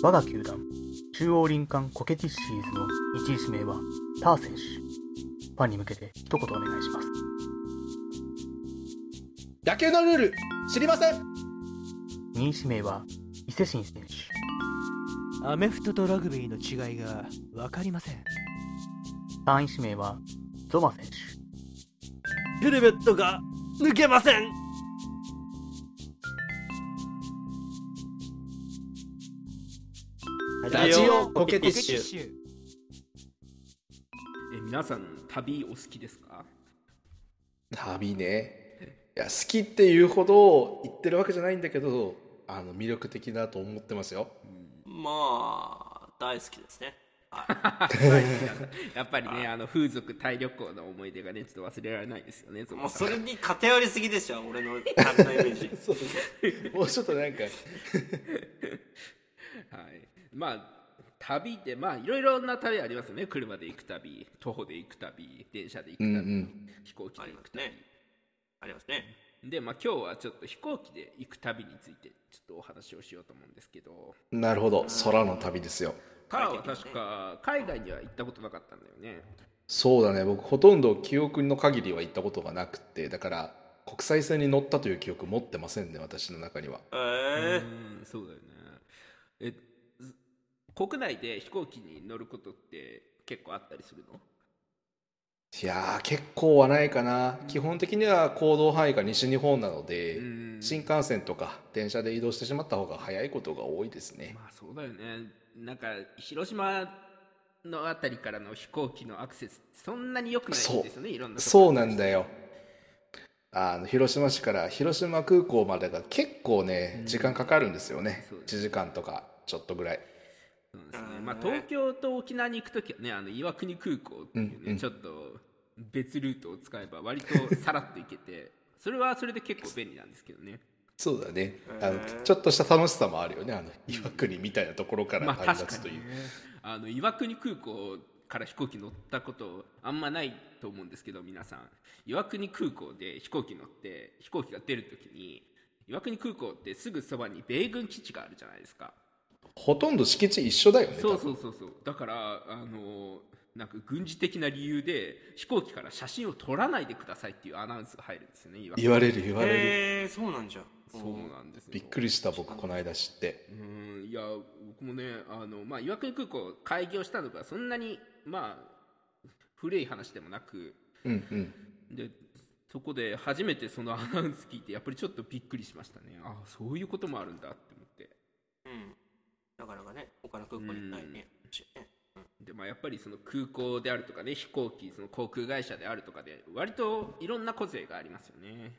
我が球団、中央林間コケティッシーズの1位指名はター選手。ファンに向けて一言お願いします。野球のルール知りません2位指名は伊勢神選手。アメフトとラグビーの違いが分かりません3位指名はゾマ選手。ヘルメットが抜けませんラジオコケティッシュ。ュえ皆さん旅お好きですか？旅ね。いや好きっていうほど言ってるわけじゃないんだけどあの魅力的だと思ってますよ。まあ大好きですね。やっぱりねあの風俗タイ旅行の思い出がねちょっと忘れられないですよねもうそれに偏りすぎでしょ俺の旅のイメージ。そうもうちょっとなんか。はいまあ旅ってまあいろいろな旅ありますよね。車で行く旅徒歩で行く旅電車で行く旅、うんうん。飛行機あで行く旅、りますね。ありますね。でまあ今日はちょっと飛行機で行く旅についてちょっとお話をしようと思うんですけど。なるほど。空の旅ですよ。カーは確か海外には行ったことなかったんだよね。そうだね。僕ほとんど記憶の限りは行ったことがなくて。だから国際線に乗ったという記憶持ってませんね私の中には。ええうんそうだよね。えず国内で飛行機に乗ることって結構あったりするの？いやー結構はないかな。基本的には行動範囲が西日本なのでうん。新幹線とか電車で移動してしまった方が早いことが多いですね。まあそうだよね。なんか広島のあたりからの飛行機のアクセスそんなに良くないんですよねいろんなそうなんだよ。あの広島市から広島空港までが結構ね時間かかるんですよね。そう1時間とかちょっとぐらいですね。まあ、東京と沖縄に行く時はねあの岩国空港っていうね、うんうん。ちょっと別ルートを使えば割とさらっと行けてそれはそれで結構便利なんですけどね。そうだね。あのちょっとした楽しさもあるよねあの岩国みたいなところからまあ旅立つという、あの岩国空港から飛行機乗ったことあんまないと思うんですけど皆さん。岩国空港で飛行機乗って飛行機が出るときに岩国空港ってすぐそばに米軍基地があるじゃないですかほとんど敷地一緒だよねそうそうそう。そうだからあのなんか軍事的な理由で飛行機から写真を撮らないでくださいっていうアナウンスが入るんですよね言われる言われる、へえそうなんじゃ。そうなんですよびっくりした僕この間知って。うんいや僕もねあの、まあ、岩国空港開業したのがそんなにまあ古い話でもなく。うんうん。でそこで初めてそのアナウンス聞いてやっぱりちょっとびっくりしましたね。あそういうこともあるんだって思ってうんなかなかね他の空港にないねねで、まあ、やっぱりその空港であるとかね飛行機その航空会社であるとかで割といろんな個性がありますよね。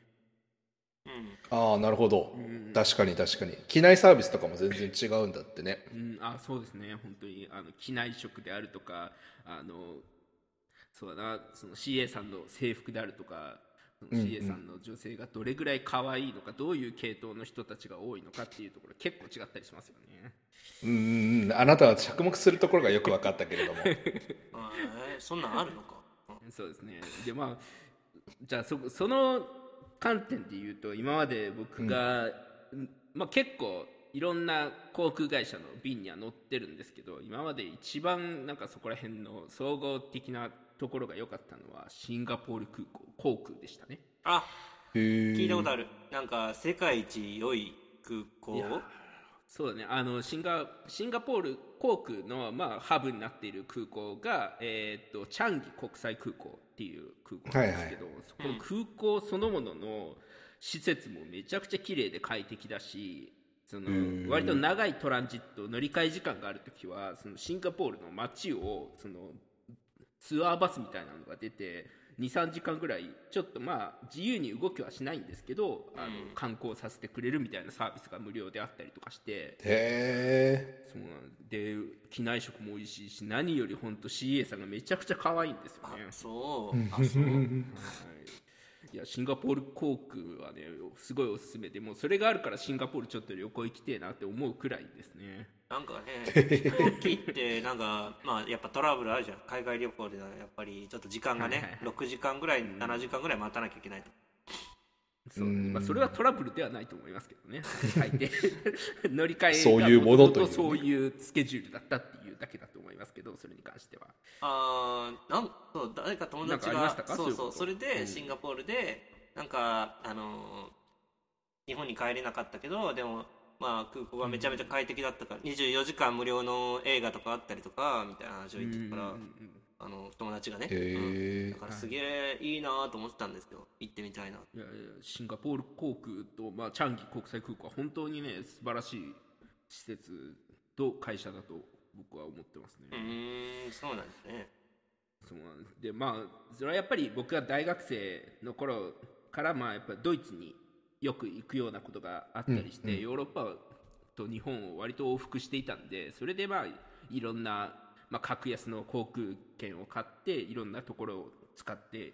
うん。ああなるほど、ん。確かに確かに。機内サービスとかも全然違うんだってね。うん、あそうですね。本当にあの機内食であるとかあのそうだな。その CA さんの制服であるとか CA さんの女性がどれぐらい可愛いのか、どういう系統の人たちが多いのかっていうところ結構違ったりしますよね。うんうんうん。あなたは着目するところがよく分かったけれども。えーそんなんあるのか。うん。そうですね。でまあじゃあそその観点で言うと今まで僕が、うん。まあ、結構いろんな航空会社の便には乗ってるんですけど今まで一番なんかそこら辺の総合的なところが良かったのはシンガポール空港航空でしたね。あ聞いたことある。なんか世界一良い空港？そうだね。あのシンガシンガポール航空の、まあ、ハブになっている空港が、えー、とチャンギ国際空港っていう空港なんですけど、そこの空港そのものの施設もめちゃくちゃ綺麗で快適だしその割と長いトランジット乗り換え時間がある時はそのシンガポールの街をそのツアーバスみたいなのが出て23時間ぐらいちょっとまあ自由に動きはしないんですけど、あの観光させてくれるみたいなサービスが無料であったりとかして。へえそうなんで機内食も美味しいし何より本当 CA さんがめちゃくちゃ可愛いんですよね、そう。あそう。いやシンガポール航空はねすごいおすすめでもうそれがあるからシンガポールちょっと旅行行きてえなって思うくらいですねなんかね飛行機ってなんかまあやっぱトラブルあるじゃん。海外旅行ではやっぱりちょっと時間がね、はいはい6時間ぐらい7時間ぐらい待たなきゃいけないと。そううんまあ、それはトラブルではないと思いますけどね。乗り換えがそういうものとそういうスケジュールだったっていうだけだと思いますけどそれに関しては。あーなんそう誰か友達がそうそうそれでうん。シンガポールでなんかあのー日本に帰れなかったけどでもまあ空港がめちゃめちゃ快適だったから、24時間無料の映画とかあったりとかみたいな話を言ってたから、うんうんうんあの友達がね、うん。だからすげえいいなと思ってたんですよ。行ってみたいな。いやいやシンガポール航空と、まあ、チャンギ国際空港は本当にね素晴らしい施設と会社だと僕は思ってますね。うーんそうなんですね。そうなんです。でまあそれはやっぱり僕が大学生の頃からまあやっぱりドイツによく行くようなことがあったりして、ヨーロッパと日本を割と往復していたんでそれでまあいろんな、まあ、格安の航空券を買っていろんなところを使って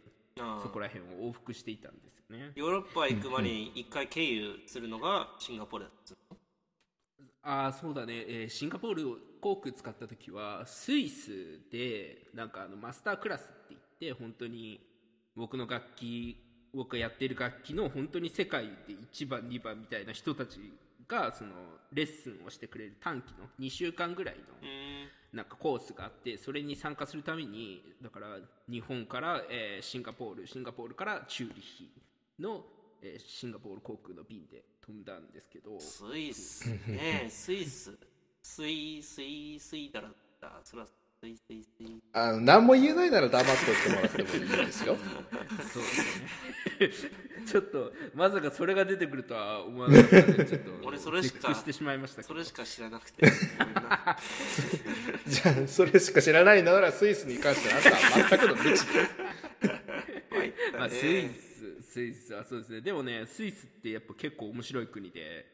そこら辺を往復していたんですよね。ヨーロッパ行く前に一回経由するのがシンガポールだったんですよああそうだね、えーシンガポール航空使った時はスイスでなんかあのマスタークラスって言って本当に僕の楽器僕がやっている楽器の本当に世界で1番2番みたいな人たちがそのレッスンをしてくれる短期の2週間ぐらいのなんかコースがあってそれに参加するためにだから日本から、えーシンガポールシンガポールからチューリッヒの、えーシンガポール航空の便で飛んだんですけど。スイスね。スイス。スイスイスイだらだそら。スイスイスイあの何も言えないなら黙っておいてもらってもいいですよ。そうですねちょっとまさかそれが出てくるとは思わなかったのでちょっと 俺それしかてしまいましたけど。それしか知らなくて。じゃあそれしか知らないならスイスに関してはあなたは全くの無知です。まあ、スイススイスはそうですね。でもねスイスってやっぱ結構面白い国で、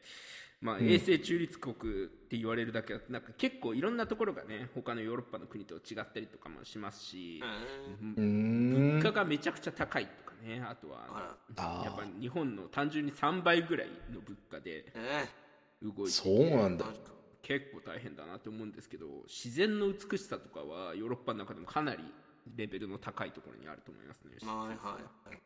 まあ、永世中立国って言われるだけあってなんか結構いろんなところがね他のヨーロッパの国と違ったりとかもしますし、物価がめちゃくちゃ高いとかねあとはああやっぱ日本の単純に3倍ぐらいの物価で動いてそうなんだ。結構大変だなと思うんですけど自然の美しさとかはヨーロッパの中でもかなりレベルの高いところにあると思いますね。はいはい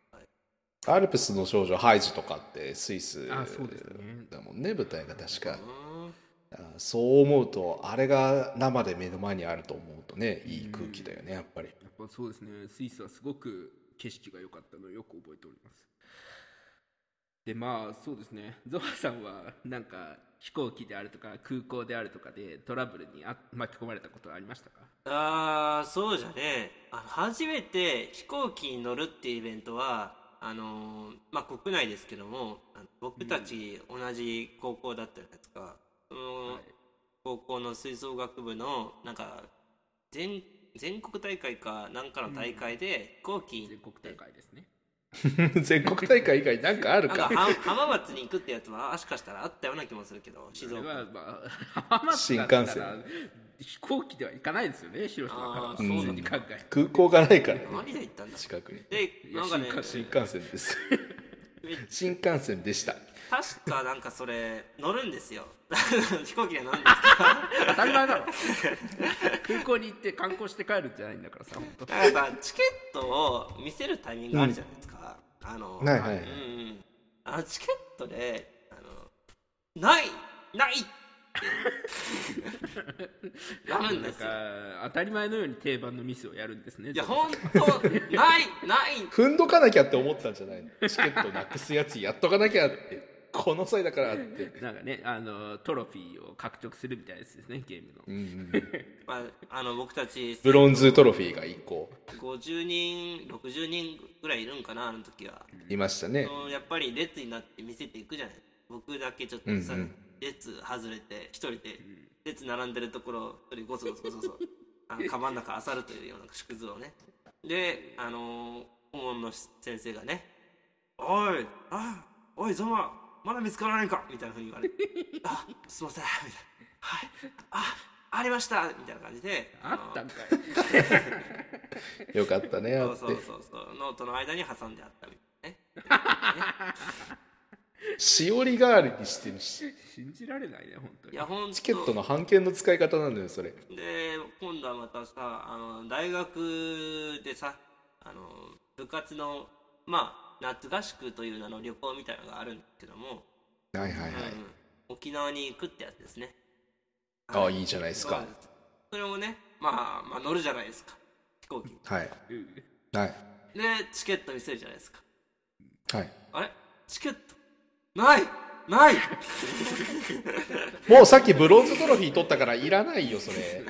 アルプスの少女ハイジとかってスイスあそうですね。だもんね舞台が確か。うんあそう思うとあれが生で目の前にあると思うとねいい空気だよねやっぱり。やっぱそうですね。スイスはすごく景色が良かったのをよく覚えております。でまあそうですね。ゾハさんはなんか飛行機であるとか空港であるとかでトラブルにあ巻き込まれたことはありましたか？あーそうじゃねあの初めて飛行機に乗るっていうイベントはあのーまあ国内ですけども僕たち同じ高校だったじゃないですか。そのはい高校の吹奏楽部のなんか全全国大会かなんかの大会で飛行機に全国大会ですね。全国大会以外なんかあるか？なんかは浜松に行くってやつはもしかしたらあったような気もするけど静岡。はまあ浜松新だったら幹線飛行機では行かないですよね広島から。あー普通に考えて。空港がないからね何で行ったんだ。近くにでなんかね新幹線です。新幹線でした。確かなんかそれ乗るんですよ。飛行機で乗るんです当たり前だろ。空港に行って観光して帰るんじゃないんだからさ本当。けどなんかさチケットを見せるタイミングあるじゃないですか、あの、はいはい。うんうん。あのチケットであのないないって なるんですよ。当たり前のように定番のミスをやるんですね。いや本当ないない。踏んどかなきゃって思ってたんじゃないの。チケットなくすやつやっとかなきゃって。この際だからって。なんかねあのトロフィーを獲得するみたいなやつですねゲームの、うんうん。まあ、あの僕たちブロンズトロフィーが1個。50人60人ぐらいいるんかなあの時は。いましたね。やっぱり列になって見せていくじゃない。僕だけちょっとさ、うんうん列外れて一人で列並んでるところを一人ゴソゴソゴソゴソ あのカバンの中漁るというような縮図をね。であのー顧問の先生がね「おいあおいおぞままだ見つからないか」みたいなふうに言われて「あすいません」みたいな「はいあありました」みたいな感じであったんかい。よかったねあって。そうそうそうそう。ノートの間に挟んであったみたいなね しおり代わりにしてるし。信じられないね本当に。いやほんとチケットの半券の使い方なんだよそれ。で今度はまたさあの大学でさあの部活のまあ夏合宿という名の旅行みたいなのがあるんですけども、はいはいはい、うん。沖縄に行くってやつですね。ああい。いじゃないですか。それをね、まあ、まあ乗るじゃないですか。飛行機。にはい。うん。はい。でチケット見せるじゃないですか。はい。あれ？チケットないない。もうさっきブロンズトロフィー取ったからいらないよそれ。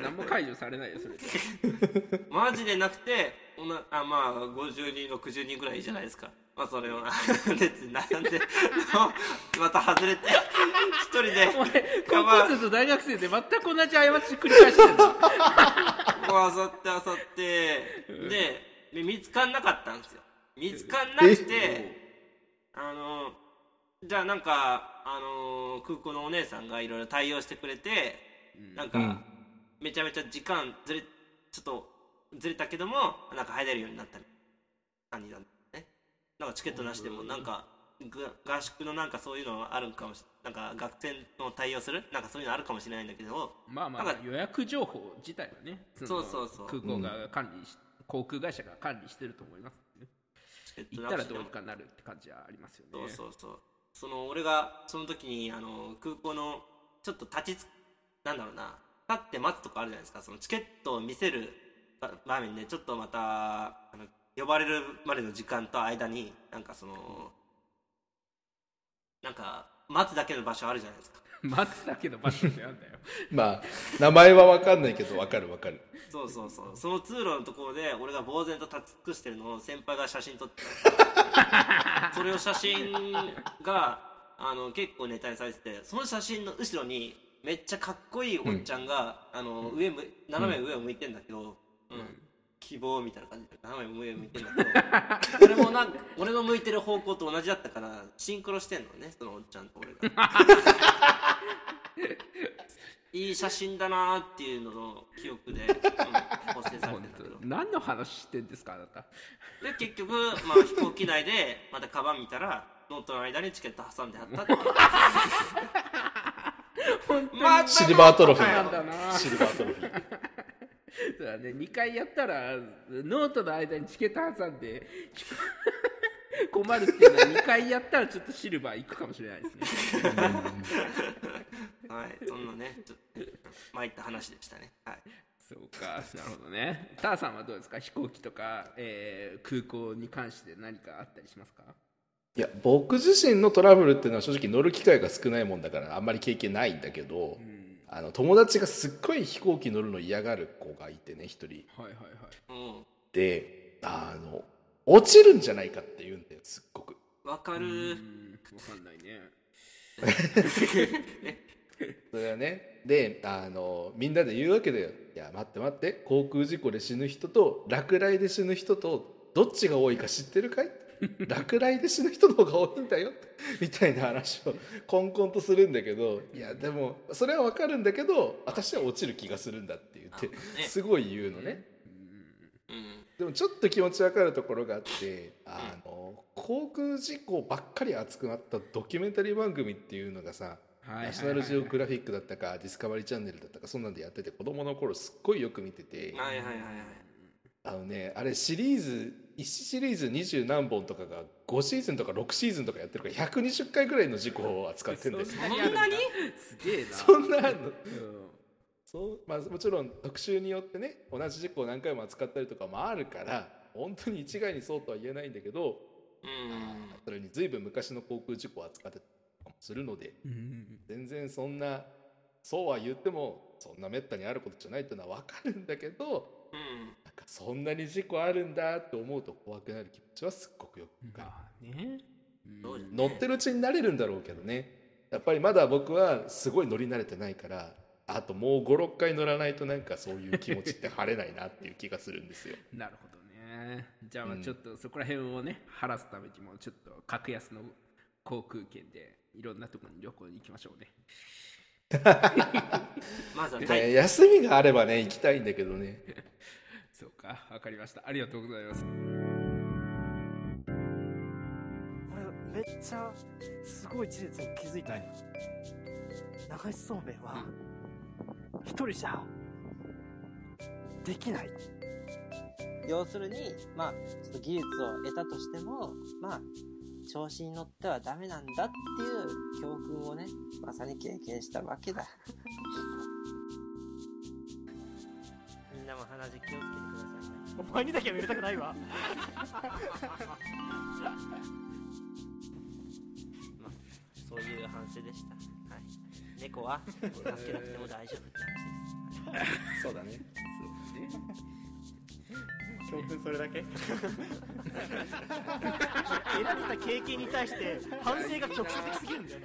何も解除されないよそれ。マジでなくておなあまあ50人60人ぐらいじゃないですか。まあそれを列 に並んでまた外れて一人でお前高カバン校生と大学生で全く同じ過ち繰り返してるんだこうあさってあさって。でで見つかんなかったんですよ。見つかんなくてあのじゃあなんかあの空港のお姉さんがいろいろ対応してくれて、なんか、うん。めちゃめちゃ時間ずれちょっとずれたけどもなんか入れるようになった感じなんだね。なんかチケットなしでもなんかが合宿のなんかそういうのあるんかもしなんか学生の対応する？なんかそういうのあるかもしれないんだけどまあまなんかあ予約情報自体はねのそうそうそう。空港が管理し、航空会社が管理してると思います、ね、チケット行ったらどうにかなるって感じはありますよね。そうそうそうその俺がその時にあの空港のちょっと立ちつなんだろうな立って待つとこあるじゃないですか。そのチケットを見せる場面でちょっとまたあの呼ばれるまでの時間と間になんかそのなんか待つだけの場所あるじゃないですか。待つだけの場所ってなんだよ。まあ名前は分かんないけど分かる分かる。そうそうそう。その通路のところで俺が呆然と立ち尽くしてるのを先輩が写真撮ってそれを写真があの結構ネタにされててその写真の後ろにめっちゃかっこいいおっちゃんが、あの上む斜め上を向いてんだけど、うん希望みたいな感じで斜め上を向いてんだけど俺もなんか俺の向いてる方向と同じだったからシンクロしてんのねそのおっちゃんと俺が。いい写真だなーっていうのの記憶で、うん、構成されておるんだけど。当何の話してんですかあなた。で結局、まあ、飛行機内でまたカバン見たらノートの間にチケット挟んであったっていう。本当に。またシルバートロフィなんだな。ーシルバートロフィー そうだね。2回やったらノートの間にチケット挟んで 困るっていうのは2回やったらちょっとシルバー行くかもしれないですね。はいそんなねちょっと参った話でしたね。はい。そうかなるほどね。ターさんはどうですか？飛行機とか、えー空港に関して何かあったりしますか？いや僕自身のトラブルっていうのは正直乗る機会が少ないもんだからあんまり経験ないんだけど、あの友達がすっごい飛行機乗るの嫌がる子がいてね一人。はいはいはい。うんであの落ちるんじゃないかって言うんだよすっごく。わかる。うん分かんないね。それはねであのみんなで言うわけだよ。いや待って待って航空事故で死ぬ人と落雷で死ぬ人とどっちが多いか知ってるかい？落雷で死ぬ人の方が多いんだよみたいな話をコンコンとするんだけどいやでもそれは分かるんだけど私は落ちる気がするんだって言ってすごい言うのね。うん。でもちょっと気持ち分かるところがあってあの航空事故ばっかり熱くなったドキュメンタリー番組っていうのがさナショナルジオグラフィックだったかディスカバリーチャンネルだったかそんなんでやってて子供の頃すっごいよく見ててあのねあれシリーズ1シリーズ二十何本とかが5シーズンとか6シーズンとかやってるから120回ぐらいの事故を扱ってるんですよ。そんなに？すげえな。そんなの。うん。そうまあ、もちろん特集によってね同じ事故を何回も扱ったりとかもあるから本当に一概にそうとは言えないんだけどうん。それに随分昔の航空事故を扱ってたりもするのでうん。全然そんなそうは言ってもそんなめったにあることじゃないっていうのは分かるんだけどうんなんかそんなに事故あるんだって思うと怖くなる気持ちはすっごくよくわかる。まあね。そうですね。乗ってるうちに慣れるんだろうけどね。やっぱりまだ僕はすごい乗り慣れてないからあともう56回乗らないとなんかそういう気持ちって晴れないなっていう気がするんですよ。なるほどね。じゃあまあうんちょっとそこら辺をね晴らすためにもちょっと格安の航空券でいろんなところに旅行に行きましょうね。まずはね大休みがあればね行きたいんだけどねそうか？わかりました。ありがとうございます。俺めっちゃすごい事実に気づいたんよ流しそうめん。は一人じゃできない。要するに、まあ、ちょっと技術を得たとしても、まあ、調子に乗ってはダメなんだっていう教訓をね、まさに経験したわけだ。鼻血気をつけてくださいね。お前にだけは入れたくないわまあ、そういう反省でした。はい。猫は助けなくても大丈夫って話です。そうだね教訓それだけ？得られた経験に対して反省が直接的すぎるんだよ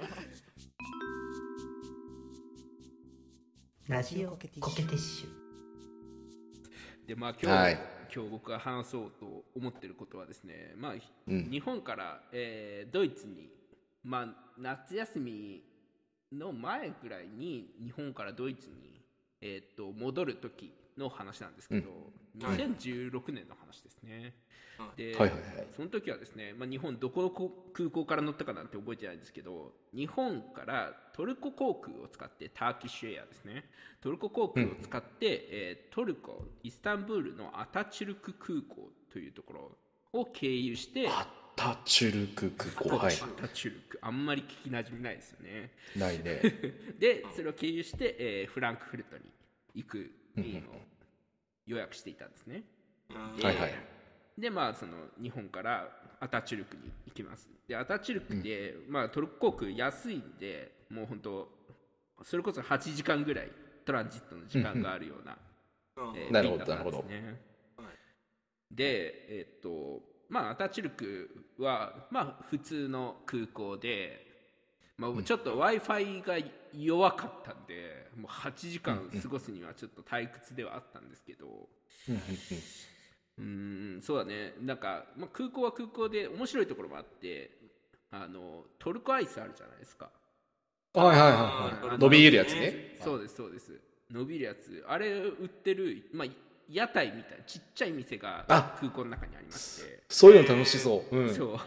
なラジオコケティッシュでまあ今日、はい。今日僕が話そうと思ってることはですね、まあうん。日本から、えードイツに、まあ、夏休みの前ぐらいに日本からドイツに、えーっと戻る時の話なんですけど、2016年の話ですね。で、はいはいはい。その時はですね、まあ、日本どこの空港から乗ったかなんて覚えてないんですけど日本からトルコ航空を使ってターキッシュエアですね。トルコ航空を使って、えートルコイスタンブールのアタチュルク空港というところを経由してアタチュルク空港。はい。アタチュルク。あんまり聞きなじみないですよね。ないね。でそれを経由して、えーフランクフルトに行く便を予約していたんですねではいはい。でまあその日本からアタチュルクに行きます。でアタチュルクで、まあトルコ航空安いんでもう本当それこそ8時間ぐらいトランジットの時間があるような、えーなるほど便だったんですね。でえっとまあアタチュルクはまあ普通の空港でまあ、ちょっと w i f i が弱かったんでもう8時間過ごすにはちょっと退屈ではあったんですけど、うーんそうだね。なんか、まあ、空港は空港で面白いところもあってあのトルコアイスあるじゃないですか。はいはいはいあのはい伸びるやつね。そうですそうです。伸びるやつ。あれ売ってる、まあ、屋台みたいなちっちゃい店があ空港の中にありまして。そういうの楽しそう。うん。そう。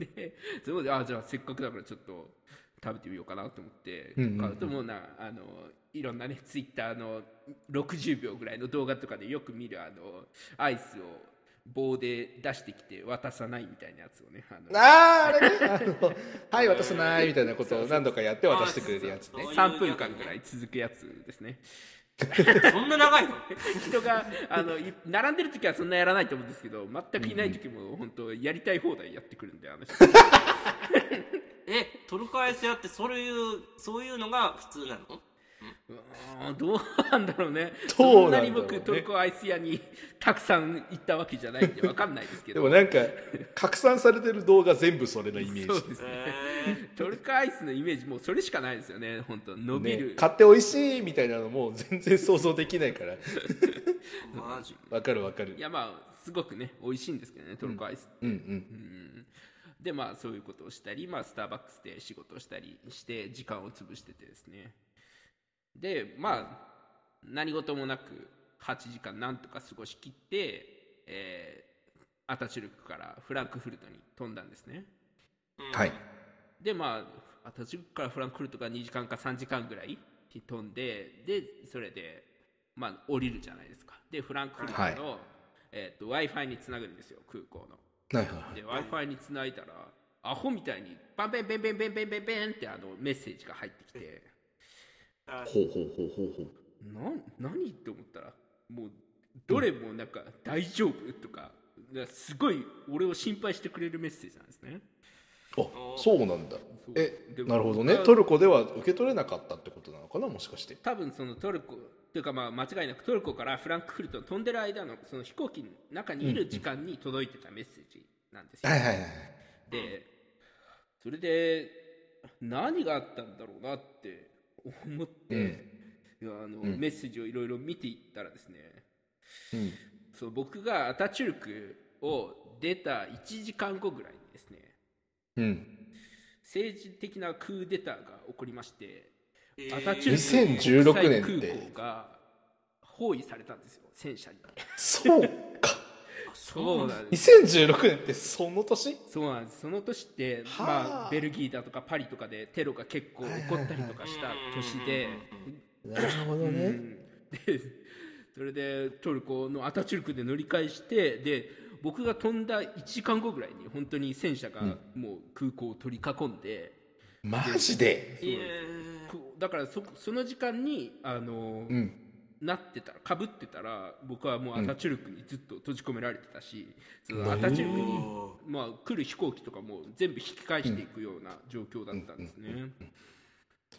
でそこであじゃあせっかくだからちょっと食べてみようかなと思って買うともうなあのいろんなねツイッターの60秒ぐらいの動画とかでよく見るあのアイスを棒で出してきて渡さないみたいなやつをねあの。あーあれね。あのはい渡さないみたいなことを何度かやって渡してくれるやつね。3分間ぐらい続くやつですね。そんな長いの？人があのい並んでる時はそんなやらないと思うんですけど全くいない時も本当やりたい放題やってくるんであの人 えトルコアイス屋ってそういうそういうのが普通なの？うどうなんだろうね。どうなんだろうね。そんなに僕トルコアイス屋にたくさん行ったわけじゃないんで分かんないですけど。でもなんか拡散されてる動画全部それのイメージ。そうですね。えトルコアイスのイメージもうそれしかないですよね。本当伸びる、ね、買って美味しいみたいなのもう全然想像できないから。ー、マジ。わかるわかる。いやまあすごくね美味しいんですけどねトルコアイスって、うんうん。うんでまあそういうことをしたり、まあ、スターバックスで仕事をしたりして時間を潰しててですね。でまあ何事もなく8時間なんとか過ごしきって、えーアタチュルクからフランクフルトに飛んだんですね。はい。でまあアタチュルクからフランクフルトが2時間か3時間ぐらい飛んででそれでまあ降りるじゃないですか。でフランクフルトの、はい。えー、と w i f i につなぐんですよ空港のはいはいはい。で w i f i につないだらアホみたいにバンベンベンベンベンベンベンベンってあのメッセージが入ってきて。あほうほうほうほうほう。なん何って思ったらもうどれもなんか「大丈夫?」とかすごい俺を心配してくれるメッセージなんですね。あそうなんだ。えでなるほどね。トルコでは受け取れなかったってことなのかな？もしかして。多分そのトルコというかまあ間違いなくトルコからフランクフルトに飛んでる間のその飛行機の中にいる時間に届いてたメッセージなんですよ、はいはいはいでそれで何があったんだろうなって思って、うん。あのうん。メッセージをいろいろ見ていったらですねうん。そう僕がアタチュルクを出た1時間後ぐらいにですねうん。政治的なクーデターが起こりまして、えーアタチュルク2016年って。空港が包囲されたんですよ戦車に。そうか。そうなんです。2016年ってその年？そうなんです。その年って、はあ。まあ、ベルギーだとかパリとかでテロが結構起こったりとかした年で、なるほどうん。でそれでトルコのアタチュルクで乗り換えしてで僕が飛んだ1時間後ぐらいに本当に戦車がもう空港を取り囲んで、マジで？だからそその時間にあの、うん。なってたらかぶってたら僕はもうアタチュルクにずっと閉じ込められてたし、そのアタチュルクに、まあ、来る飛行機とかも全部引き返していくような状況だったんですね。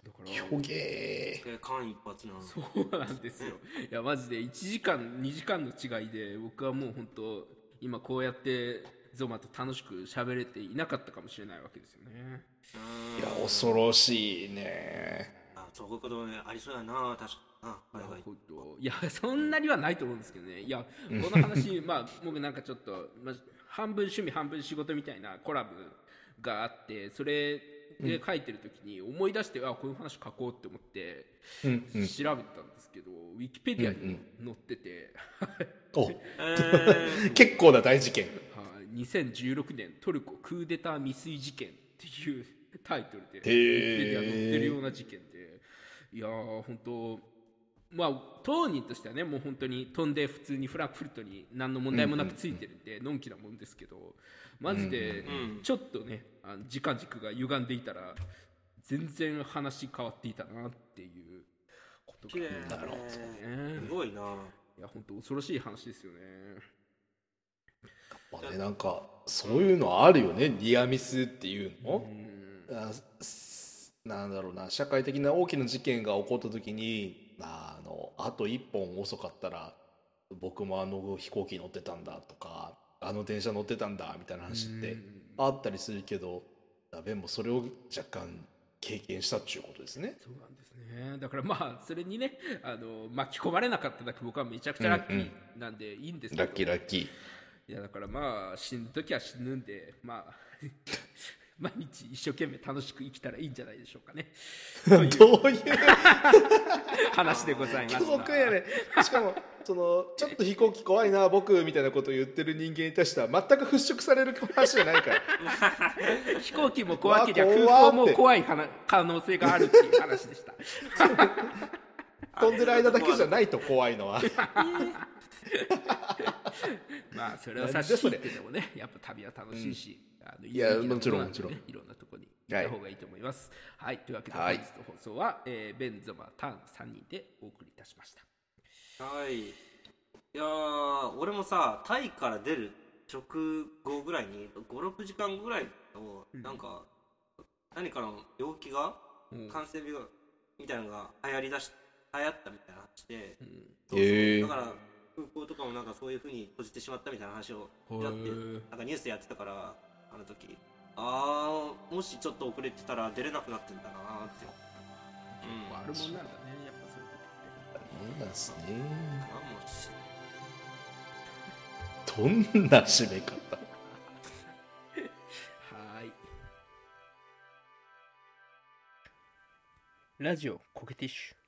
だからほげえ間一髪なのそうなんですよ。いやマジで1時間2時間の違いで僕はもう本当今こうやってゾマと楽しく喋れていなかったかもしれないわけですよね。いや恐ろしいね。あそういうことねありそうやな。確かに。なはいはないるほどいやそんなにはないと思うんですけどね。いやこの話 まあ僕なんかちょっと、まあ、半分趣味半分仕事みたいなコラムがあってそれで書いてる時に思い出して、あこういう話書こうって思ってうんうん。調べたんですけど、ウィキペディアに載ってて、お。え 結構な大事件。はい2016年トルコクーデター未遂事件っていうタイトルでウィキへー。ペディアに載ってるような事件で。いやー本当まあ当人としてはねもう本当に飛んで普通にフランクフルトに何の問題もなくついてるんでのんきなもんですけどマジでん。ちょっとねあの時間軸が歪んでいたら全然話変わっていたなっていうことがね。すごいな。いや本当恐ろしい話ですよねまあねなんかそういうのあるよねニアミスっていうの、あすなんだろうな社会的な大きな事件が起こった時にあのあと一本遅かったら僕もあの飛行機乗ってたんだとかあの電車乗ってたんだみたいな話ってあったりするけどダベンもそれを若干経験したっていうことですね。そうなんですね。だからまあそれにねあの巻き込まれなかっただけ僕はめちゃくちゃラッキーなんでいいんですけど、ラッキーラッキー。いやだからまあ死ぬ時は死ぬんでまあ 毎日一生懸命楽しく生きたらいいんじゃないでしょうかね。どういう？話でございました巨族やね。しかもそのちょっと飛行機怖いな僕みたいなことを言ってる人間に対しては全く払拭される話じゃないから。飛行機も怖けりゃ空港も怖い話可能性があるっていう話でした。飛んでる間だけじゃないと怖いのは まあそれを差し引いてでもねやっぱ旅は楽しいし、あのいやもちろんもちろん。いろんなとこに行った方がいいと思います。はい、というわけで本はい。日の放送は、えーベンゾマターン3人でお送りいたしました。はい。いやー俺もさタイから出る直後ぐらいに56時間ぐらいのなんか、何かの病気がうん。感染病みたいなのが流行りだし流行ったみたいな話で、うん。そうそう。だから空港とかもなんかそういうふうに閉じてしまったみたいな話をやってなんかニュースでやってたからあの時。ああもしちょっと遅れてたら出れなくなってんだなーって。うんあるもんなんだねやっぱそういうことって。そうなんですね。かもしどんな締め方。はい。ラジオコケティッシュ